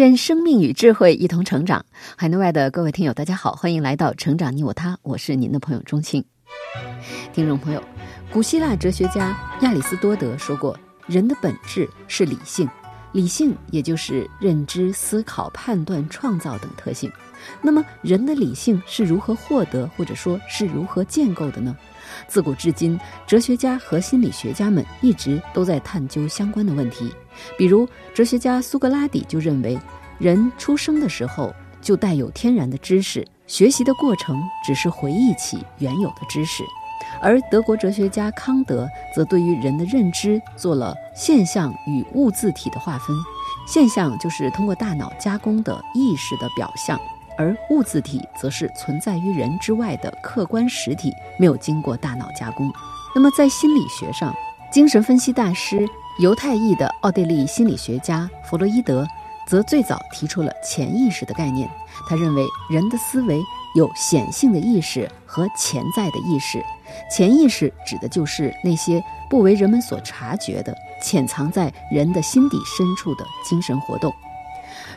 愿生命与智慧一同成长。海内外的各位听友，大家好，欢迎来到《成长你我他》，我是您的朋友钟庆。听众朋友，古希腊哲学家亚里士多德说过：“人的本质是理性，理性也就是认知、思考、判断、创造等特性。那么，人的理性是如何获得，或者说是如何建构的呢？自古至今，哲学家和心理学家们一直都在探究相关的问题。比如，哲学家苏格拉底就认为，人出生的时候就带有天然的知识，学习的过程只是回忆起原有的知识。而德国哲学家康德则对于人的认知做了现象与物自体的划分，现象就是通过大脑加工的意识的表象，而物自体则是存在于人之外的客观实体，没有经过大脑加工。那么在心理学上，精神分析大师。犹太裔的奥地利心理学家弗洛伊德，则最早提出了潜意识的概念。他认为人的思维有显性的意识和潜在的意识。潜意识指的就是那些不为人们所察觉的、潜藏在人的心底深处的精神活动。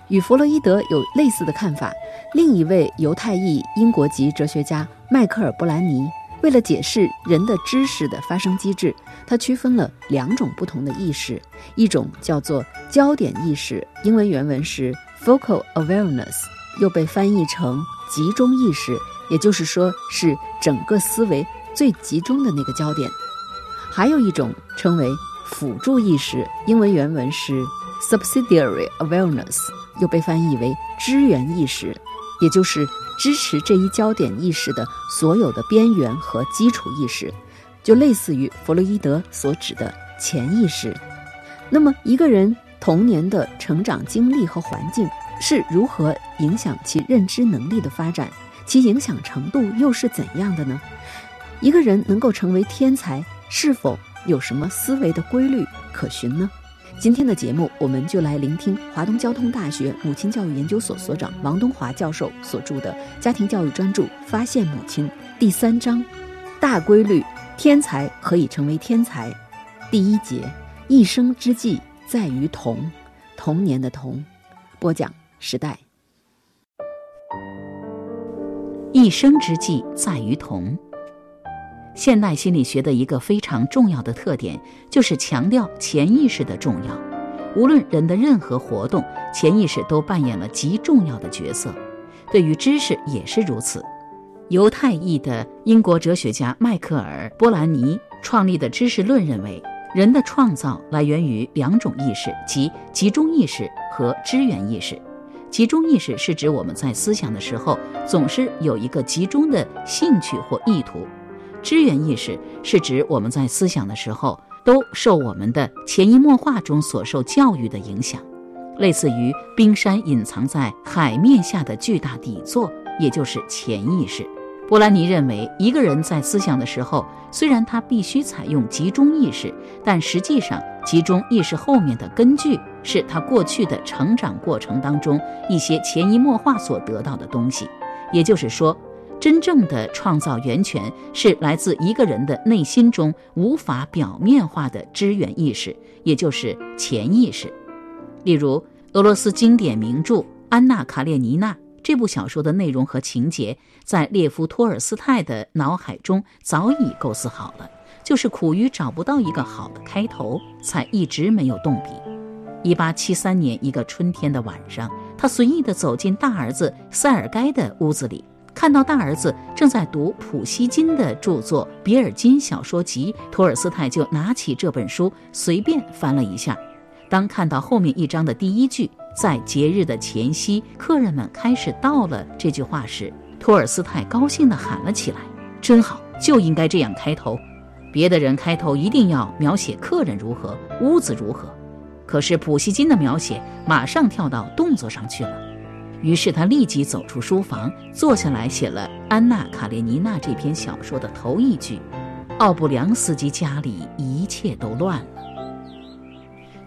与弗洛伊德有类似的看法，另一位犹太裔英国籍哲学家迈克尔·布兰尼。为了解释人的知识的发生机制，他区分了两种不同的意识，一种叫做焦点意识，英文原文是 focal awareness，又被翻译成集中意识，也就是说是整个思维最集中的那个焦点；还有一种称为辅助意识，英文原文是 subsidiary awareness，又被翻译为支援意识，也就是。支持这一焦点意识的所有的边缘和基础意识，就类似于弗洛伊德所指的潜意识。那么，一个人童年的成长经历和环境是如何影响其认知能力的发展？其影响程度又是怎样的呢？一个人能够成为天才，是否有什么思维的规律可循呢？今天的节目，我们就来聆听华东交通大学母亲教育研究所所长王东华教授所著的《家庭教育专著：发现母亲》第三章“大规律：天才何以成为天才”第一节“一生之计在于童”，童年的童。播讲时代。一生之计在于童。现代心理学的一个非常重要的特点，就是强调潜意识的重要。无论人的任何活动，潜意识都扮演了极重要的角色。对于知识也是如此。犹太裔的英国哲学家迈克尔·波兰尼创立的知识论认为，人的创造来源于两种意识，即集中意识和支援意识。集中意识是指我们在思想的时候，总是有一个集中的兴趣或意图。支援意识是指我们在思想的时候，都受我们的潜移默化中所受教育的影响，类似于冰山隐藏在海面下的巨大底座，也就是潜意识。波兰尼认为，一个人在思想的时候，虽然他必须采用集中意识，但实际上集中意识后面的根据是他过去的成长过程当中一些潜移默化所得到的东西，也就是说。真正的创造源泉是来自一个人的内心中无法表面化的支援意识，也就是潜意识。例如，俄罗斯经典名著《安娜·卡列尼娜》这部小说的内容和情节，在列夫·托尔斯泰的脑海中早已构思好了，就是苦于找不到一个好的开头，才一直没有动笔。一八七三年一个春天的晚上，他随意地走进大儿子塞尔盖的屋子里。看到大儿子正在读普希金的著作《比尔金小说集》，托尔斯泰就拿起这本书随便翻了一下。当看到后面一章的第一句“在节日的前夕，客人们开始到了”这句话时，托尔斯泰高兴地喊了起来：“真好，就应该这样开头。别的人开头一定要描写客人如何，屋子如何，可是普希金的描写马上跳到动作上去了，于是他立即走出书房，坐下来写了《安娜·卡列尼娜》这篇小说的头一句：“奥布良斯基家里一切都乱了。”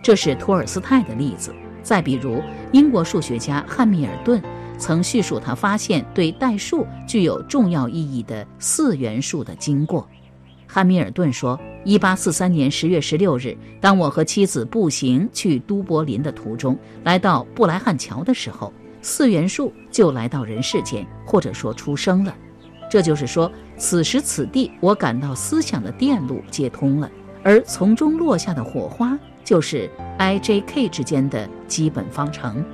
这是托尔斯泰的例子。再比如，英国数学家汉密尔顿曾叙述他发现对代数具有重要意义的四元数的经过。汉密尔顿说：“一八四三年十月十六日，当我和妻子步行去都柏林的途中，来到布莱汉桥的时候，四元素就来到人世间，或者说出生了。这就是说，此时此地，我感到思想的电路接通了，而从中落下的火花，就是 I J K 之间的基本方程，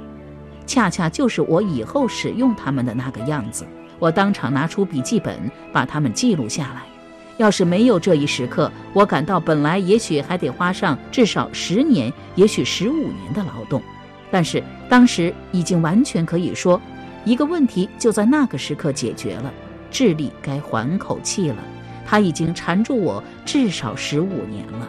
恰恰就是我以后使用它们的那个样子。我当场拿出笔记本，把它们记录下来。”要是没有这一时刻，我感到本来也许还得花上至少十年，也许十五年的劳动。但是当时已经完全可以说，一个问题就在那个时刻解决了。智力该缓口气了，它已经缠住我至少十五年了。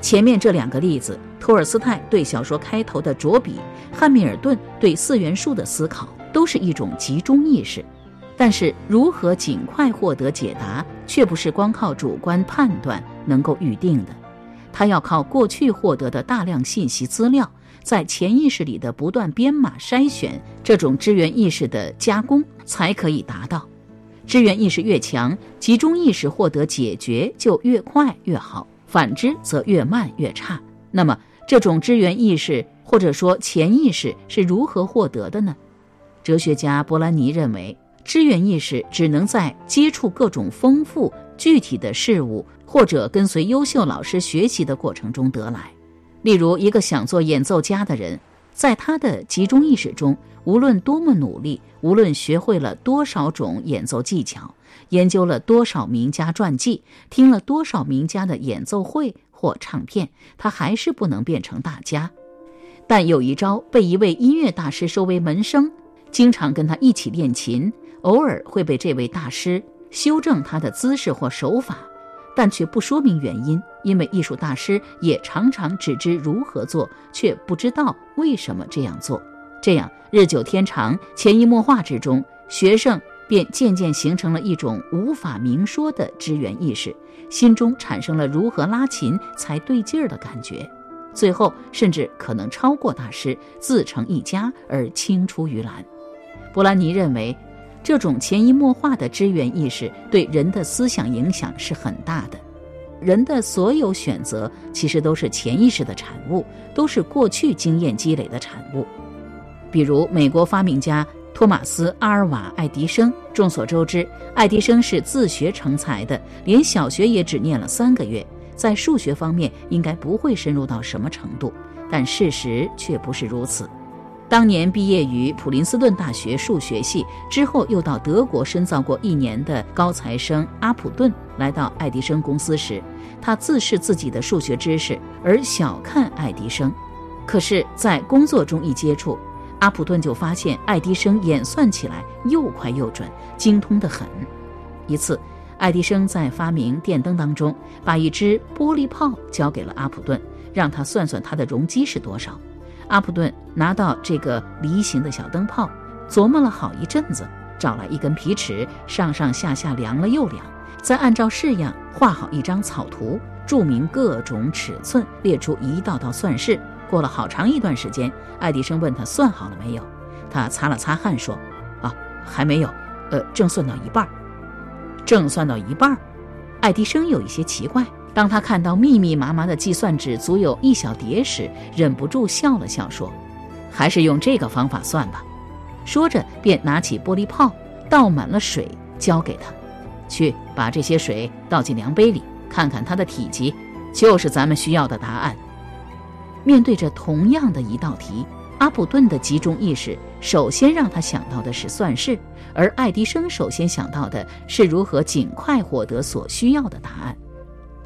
前面这两个例子，托尔斯泰对小说开头的着笔，汉密尔顿对四元素的思考，都是一种集中意识。但是，如何尽快获得解答，却不是光靠主观判断能够预定的。他要靠过去获得的大量信息资料，在潜意识里的不断编码筛选，这种支援意识的加工才可以达到。支援意识越强，集中意识获得解决就越快越好；反之则越慢越差。那么，这种支援意识或者说潜意识是如何获得的呢？哲学家波兰尼认为。支援意识只能在接触各种丰富具体的事物，或者跟随优秀老师学习的过程中得来。例如，一个想做演奏家的人，在他的集中意识中，无论多么努力，无论学会了多少种演奏技巧，研究了多少名家传记，听了多少名家的演奏会或唱片，他还是不能变成大家。但有一招被一位音乐大师收为门生，经常跟他一起练琴。偶尔会被这位大师修正他的姿势或手法，但却不说明原因，因为艺术大师也常常只知如何做，却不知道为什么这样做。这样日久天长，潜移默化之中，学生便渐渐形成了一种无法明说的支援意识，心中产生了如何拉琴才对劲儿的感觉，最后甚至可能超过大师，自成一家而青出于蓝。波兰尼认为。这种潜移默化的支援意识对人的思想影响是很大的。人的所有选择其实都是潜意识的产物，都是过去经验积累的产物。比如，美国发明家托马斯·阿尔瓦·爱迪生。众所周知，爱迪生是自学成才的，连小学也只念了三个月，在数学方面应该不会深入到什么程度。但事实却不是如此。当年毕业于普林斯顿大学数学系之后，又到德国深造过一年的高材生阿普顿来到爱迪生公司时，他自视自己的数学知识，而小看爱迪生。可是，在工作中一接触，阿普顿就发现爱迪生演算起来又快又准，精通得很。一次，爱迪生在发明电灯当中，把一只玻璃泡交给了阿普顿，让他算算它的容积是多少。阿普顿拿到这个梨形的小灯泡，琢磨了好一阵子，找来一根皮尺，上上下下量了又量，再按照式样画好一张草图，注明各种尺寸，列出一道道算式。过了好长一段时间，爱迪生问他算好了没有，他擦了擦汗说：“啊，还没有，呃，正算到一半。”正算到一半，爱迪生有一些奇怪。当他看到密密麻麻的计算纸足有一小叠时，忍不住笑了笑，说：“还是用这个方法算吧。”说着，便拿起玻璃泡，倒满了水，交给他：“去把这些水倒进量杯里，看看它的体积，就是咱们需要的答案。”面对着同样的一道题，阿普顿的集中意识首先让他想到的是算式，而爱迪生首先想到的是如何尽快获得所需要的答案。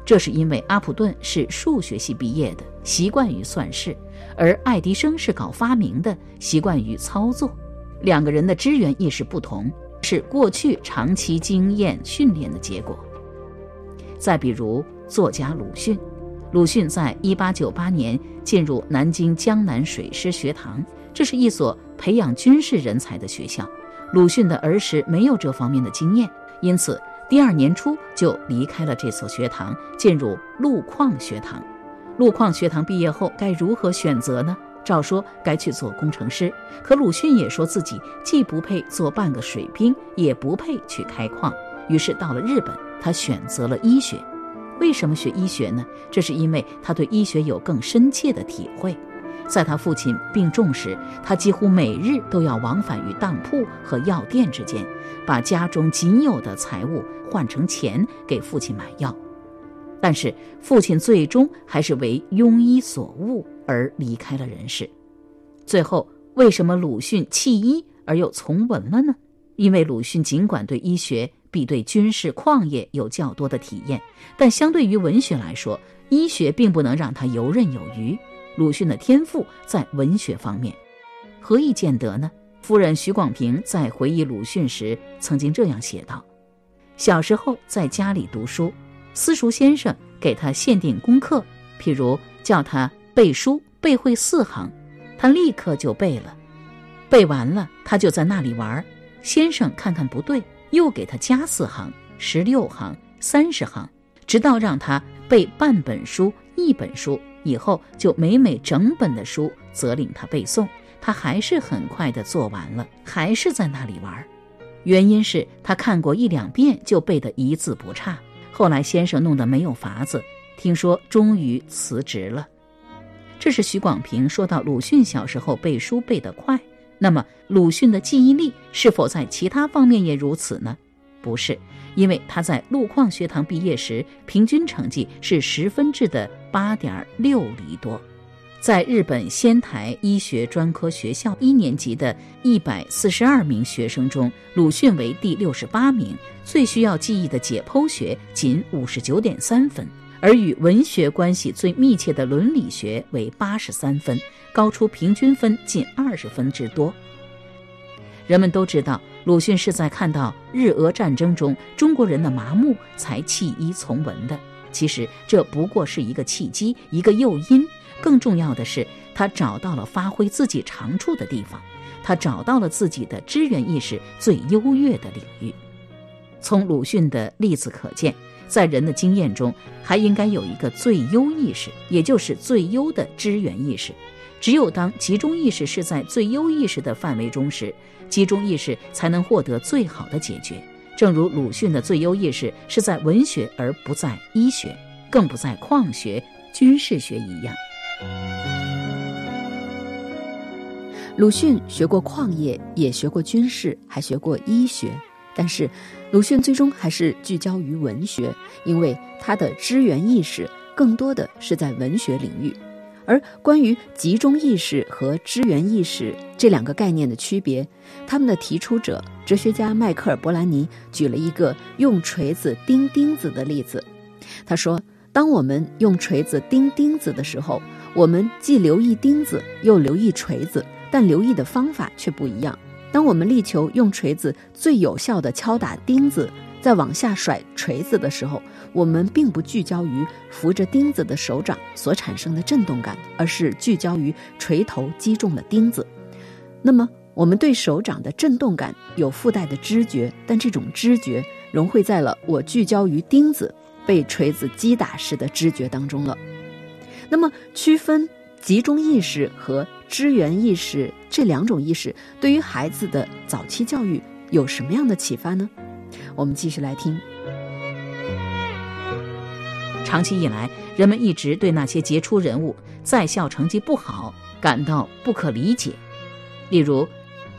这是因为阿普顿是数学系毕业的，习惯于算式，而爱迪生是搞发明的，习惯于操作。两个人的支援意识不同，是过去长期经验训练的结果。再比如作家鲁迅，鲁迅在一八九八年进入南京江南水师学堂，这是一所培养军事人才的学校。鲁迅的儿时没有这方面的经验，因此第二年初就离开了这所学堂，进入路矿学堂。路矿学堂毕业后该如何选择呢？照说该去做工程师，可鲁迅也说自己既不配做半个水兵，也不配去开矿。于是到了日本，他选择了医学。为什么学医学呢？这是因为他对医学有更深切的体会。在他父亲病重时，他几乎每日都要往返于当铺和药店之间，把家中仅有的财物换成钱给父亲买药。但是父亲最终还是为庸医所误而离开了人世。最后，为什么鲁迅弃医而又从文了呢？因为鲁迅尽管对医学比对军事矿业有较多的体验，但相对于文学来说，医学并不能让他游刃有余。鲁迅的天赋在文学方面，何以见得呢？夫人徐广平在回忆鲁迅时曾经这样写道：“小时候在家里读书，私塾先生给他限定功课，譬如叫他背书，背会四行，他立刻就背了。背完了，他就在那里玩。先生看看不对。”又给他加四行，十六行，三十行，直到让他背半本书、一本书以后，就每每整本的书责令他背诵，他还是很快的做完了，还是在那里玩。原因是他看过一两遍就背得一字不差。后来先生弄得没有法子，听说终于辞职了。这是徐广平说到鲁迅小时候背书背得快。那么，鲁迅的记忆力是否在其他方面也如此呢？不是，因为他在陆矿学堂毕业时，平均成绩是十分制的八点六厘多。在日本仙台医学专科学校一年级的一百四十二名学生中，鲁迅为第六十八名，最需要记忆的解剖学仅五十九点三分。而与文学关系最密切的伦理学为八十三分，高出平均分近二十分之多。人们都知道，鲁迅是在看到日俄战争中中国人的麻木才弃医从文的。其实这不过是一个契机，一个诱因。更重要的是，他找到了发挥自己长处的地方，他找到了自己的支援意识最优越的领域。从鲁迅的例子可见。在人的经验中，还应该有一个最优意识，也就是最优的支援意识。只有当集中意识是在最优意识的范围中时，集中意识才能获得最好的解决。正如鲁迅的最优意识是在文学而不在医学，更不在矿学、军事学一样。鲁迅学过矿业，也学过军事，还学过医学。但是，鲁迅最终还是聚焦于文学，因为他的支援意识更多的是在文学领域。而关于集中意识和支援意识这两个概念的区别，他们的提出者哲学家迈克尔·伯兰尼举了一个用锤子钉钉子的例子。他说：“当我们用锤子钉钉子的时候，我们既留意钉子，又留意锤子，但留意的方法却不一样。”当我们力求用锤子最有效地敲打钉子，再往下甩锤子的时候，我们并不聚焦于扶着钉子的手掌所产生的震动感，而是聚焦于锤头击中了钉子。那么，我们对手掌的震动感有附带的知觉，但这种知觉融汇在了我聚焦于钉子被锤子击打时的知觉当中了。那么，区分集中意识和支援意识。这两种意识对于孩子的早期教育有什么样的启发呢？我们继续来听。长期以来，人们一直对那些杰出人物在校成绩不好感到不可理解。例如，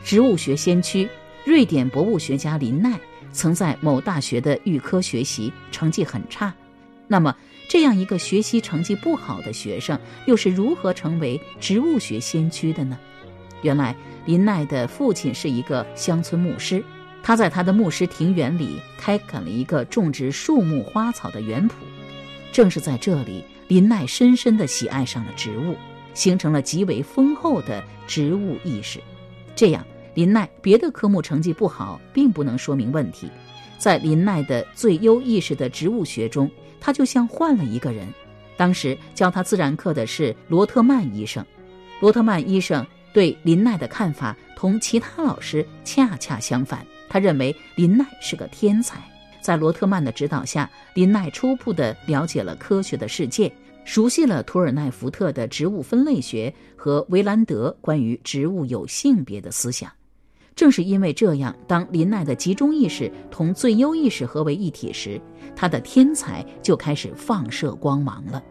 植物学先驱、瑞典博物学家林奈曾在某大学的预科学习成绩很差。那么，这样一个学习成绩不好的学生，又是如何成为植物学先驱的呢？原来林奈的父亲是一个乡村牧师，他在他的牧师庭园里开垦了一个种植树木花草的园圃。正是在这里，林奈深深地喜爱上了植物，形成了极为丰厚的植物意识。这样，林奈别的科目成绩不好，并不能说明问题。在林奈的最优意识的植物学中，他就像换了一个人。当时教他自然课的是罗特曼医生。罗特曼医生对林奈的看法同其他老师恰恰相反，他认为林奈是个天才。在罗特曼的指导下，林奈初步地了解了科学的世界，熟悉了图尔奈福特的植物分类学和维兰德关于植物有性别的思想。正是因为这样，当林奈的集中意识同最优意识合为一体时，他的天才就开始放射光芒了。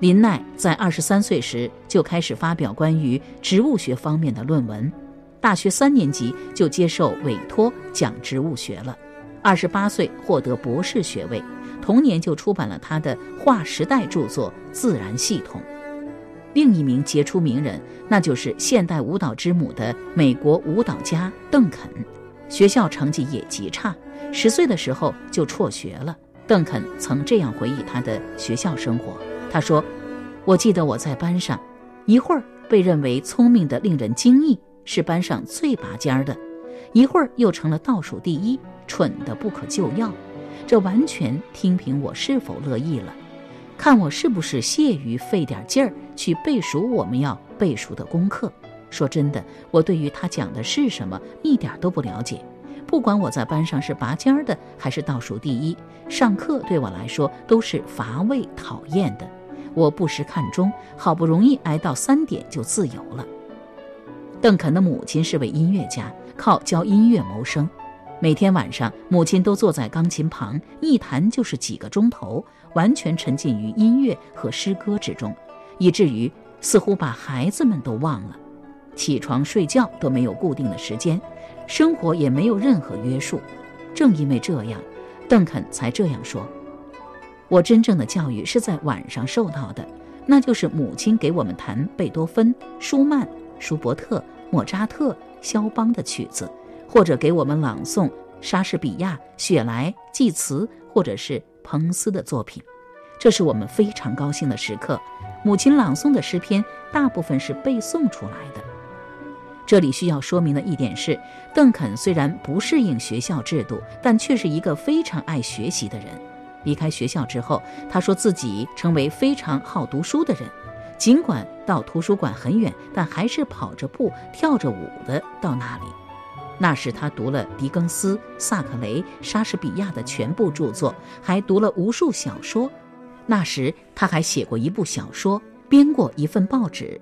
林奈在二十三岁时就开始发表关于植物学方面的论文，大学三年级就接受委托讲植物学了。二十八岁获得博士学位，同年就出版了他的划时代著作《自然系统》。另一名杰出名人，那就是现代舞蹈之母的美国舞蹈家邓肯。学校成绩也极差，十岁的时候就辍学了。邓肯曾这样回忆他的学校生活：“他说，我记得我在班上，一会儿被认为聪明的令人惊异，是班上最拔尖的；一会儿又成了倒数第一。”蠢的不可救药，这完全听凭我是否乐意了，看我是不是屑于费点劲儿去背熟我们要背熟的功课。说真的，我对于他讲的是什么一点都不了解。不管我在班上是拔尖儿的还是倒数第一，上课对我来说都是乏味讨厌的。我不时看钟，好不容易挨到三点就自由了。邓肯的母亲是位音乐家，靠教音乐谋生。每天晚上，母亲都坐在钢琴旁，一弹就是几个钟头，完全沉浸于音乐和诗歌之中，以至于似乎把孩子们都忘了。起床睡觉都没有固定的时间，生活也没有任何约束。正因为这样，邓肯才这样说：“我真正的教育是在晚上受到的，那就是母亲给我们弹贝多芬、舒曼、舒伯特、莫扎特、肖邦的曲子。”或者给我们朗诵莎士比亚、雪莱、济慈，或者是彭斯的作品，这是我们非常高兴的时刻。母亲朗诵的诗篇大部分是背诵出来的。这里需要说明的一点是，邓肯虽然不适应学校制度，但却是一个非常爱学习的人。离开学校之后，他说自己成为非常好读书的人，尽管到图书馆很远，但还是跑着步、跳着舞的到那里。那时他读了狄更斯、萨克雷、莎士比亚的全部著作，还读了无数小说。那时他还写过一部小说，编过一份报纸。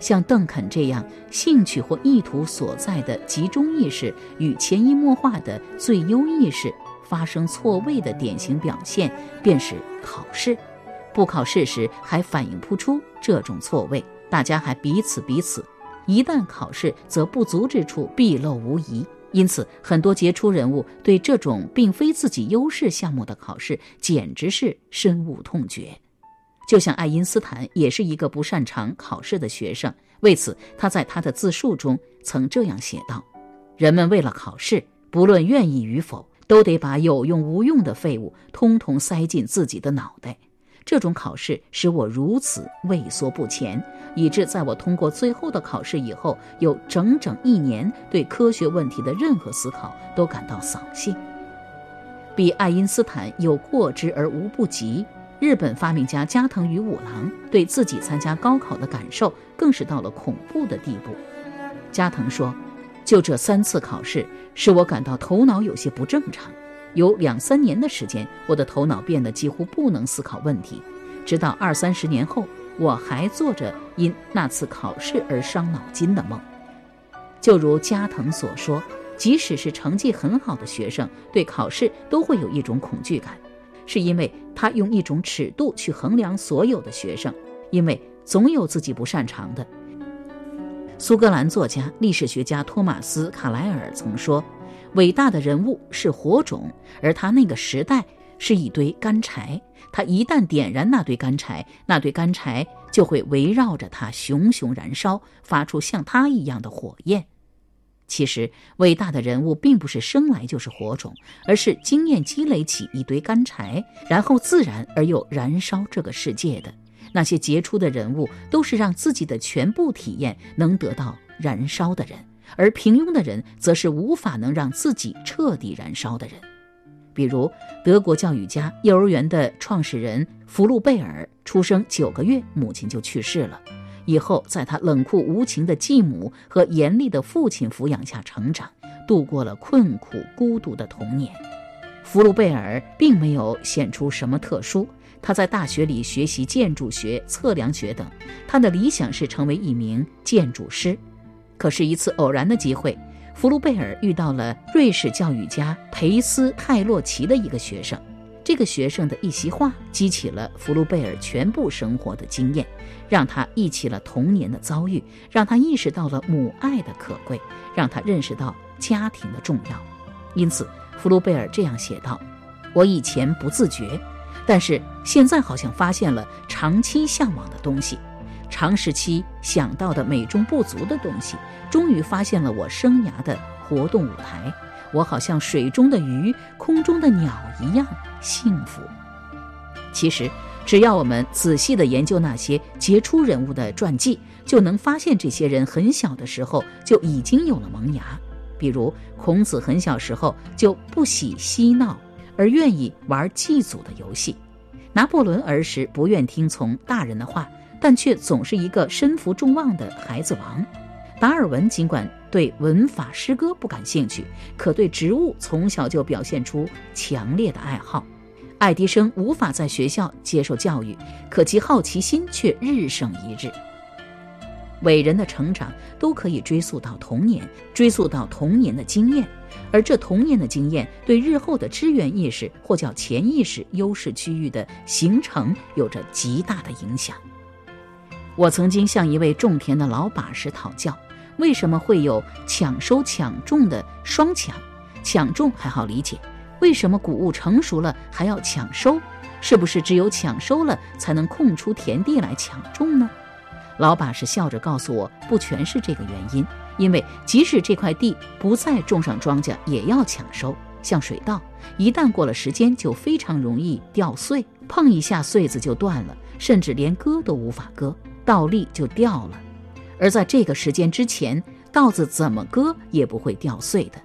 像邓肯这样兴趣或意图所在的集中意识与潜移默化的最优意识发生错位的典型表现，便是考试。不考试时还反映不出这种错位，大家还彼此彼此。一旦考试，则不足之处必露无遗。因此，很多杰出人物对这种并非自己优势项目的考试，简直是深恶痛绝。就像爱因斯坦也是一个不擅长考试的学生，为此他在他的自述中曾这样写道：“人们为了考试，不论愿意与否，都得把有用无用的废物通通塞进自己的脑袋。”这种考试使我如此畏缩不前，以致在我通过最后的考试以后，有整整一年对科学问题的任何思考都感到扫兴。比爱因斯坦有过之而无不及，日本发明家加藤与五郎对自己参加高考的感受更是到了恐怖的地步。加藤说：“就这三次考试，使我感到头脑有些不正常。”有两三年的时间，我的头脑变得几乎不能思考问题，直到二三十年后，我还做着因那次考试而伤脑筋的梦。就如加藤所说，即使是成绩很好的学生，对考试都会有一种恐惧感，是因为他用一种尺度去衡量所有的学生，因为总有自己不擅长的。苏格兰作家、历史学家托马斯·卡莱尔曾说。伟大的人物是火种，而他那个时代是一堆干柴。他一旦点燃那堆干柴，那堆干柴就会围绕着他熊熊燃烧，发出像他一样的火焰。其实，伟大的人物并不是生来就是火种，而是经验积累起一堆干柴，然后自然而又燃烧这个世界的。那些杰出的人物，都是让自己的全部体验能得到燃烧的人。而平庸的人，则是无法能让自己彻底燃烧的人。比如，德国教育家、幼儿园的创始人福禄贝尔，出生九个月，母亲就去世了。以后，在他冷酷无情的继母和严厉的父亲抚养下成长，度过了困苦孤独的童年。福禄贝尔并没有显出什么特殊，他在大学里学习建筑学、测量学等，他的理想是成为一名建筑师。可是，一次偶然的机会。福禄贝尔遇到了瑞士教育家培斯泰洛奇的一个学生，这个学生的一席话激起了福禄贝尔全部生活的经验，让他忆起了童年的遭遇，让他意识到了母爱的可贵，让他认识到家庭的重要。因此，福禄贝尔这样写道：“我以前不自觉，但是现在好像发现了长期向往的东西。”长时期想到的美中不足的东西，终于发现了我生涯的活动舞台。我好像水中的鱼、空中的鸟一样幸福。其实，只要我们仔细地研究那些杰出人物的传记，就能发现这些人很小的时候就已经有了萌芽。比如，孔子很小时候就不喜嬉闹，而愿意玩祭祖的游戏；拿破仑儿时不愿听从大人的话。但却总是一个身负众望的孩子王。达尔文尽管对文法诗歌不感兴趣，可对植物从小就表现出强烈的爱好。爱迪生无法在学校接受教育，可其好奇心却日盛一日。伟人的成长都可以追溯到童年，追溯到童年的经验，而这童年的经验对日后的支援意识或叫潜意识优势区域的形成有着极大的影响。我曾经向一位种田的老把式讨教，为什么会有抢收抢种的双抢？抢种还好理解，为什么谷物成熟了还要抢收？是不是只有抢收了才能空出田地来抢种呢？老把式笑着告诉我，不全是这个原因，因为即使这块地不再种上庄稼，也要抢收。像水稻，一旦过了时间，就非常容易掉穗，碰一下穗子就断了，甚至连割都无法割。稻粒就掉了，而在这个时间之前，稻子怎么割也不会掉穗的。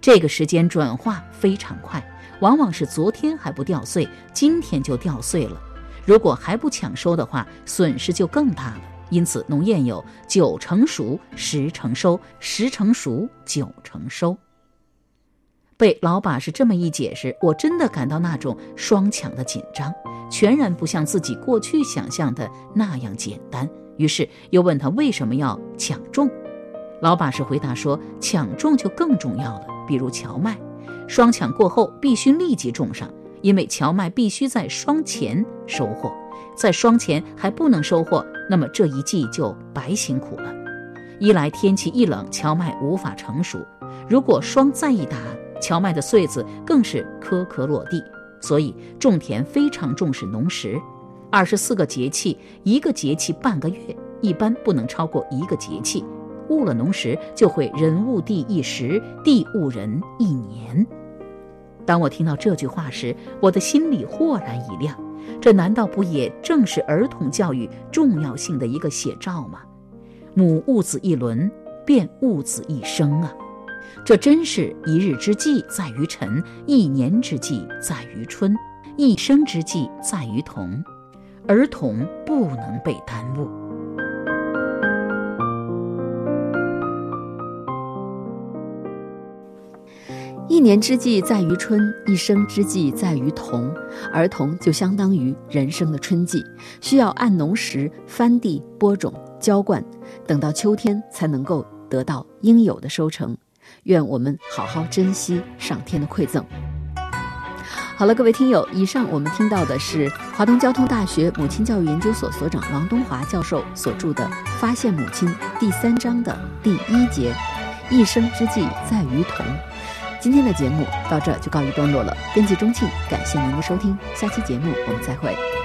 这个时间转化非常快，往往是昨天还不掉穗，今天就掉穗了。如果还不抢收的话，损失就更大了。因此，农谚有“九成熟，十成收；十成熟，九成收”。被老把式这么一解释，我真的感到那种双抢的紧张。全然不像自己过去想象的那样简单，于是又问他为什么要抢种。老把式回答说：“抢种就更重要了，比如荞麦，双抢过后必须立即种上，因为荞麦必须在霜前收获，在霜前还不能收获，那么这一季就白辛苦了。一来天气一冷，荞麦无法成熟；如果霜再一打，荞麦的穗子更是颗颗落地。”所以种田非常重视农时，二十四个节气，一个节气半个月，一般不能超过一个节气。误了农时，就会人误地一时，地误人一年。当我听到这句话时，我的心里豁然一亮。这难道不也正是儿童教育重要性的一个写照吗？母误子一轮，便误子一生啊！这真是一日之计在于晨，一年之计在于春，一生之计在于童。儿童不能被耽误。一年之计在于春，一生之计在于童。儿童就相当于人生的春季，需要按农时翻地、播种、浇灌，等到秋天才能够得到应有的收成。愿我们好好珍惜上天的馈赠。好了，各位听友，以上我们听到的是华东交通大学母亲教育研究所所长王东华教授所著的《发现母亲》第三章的第一节“一生之计在于童”。今天的节目到这就告一段落了。编辑钟庆，感谢您的收听，下期节目我们再会。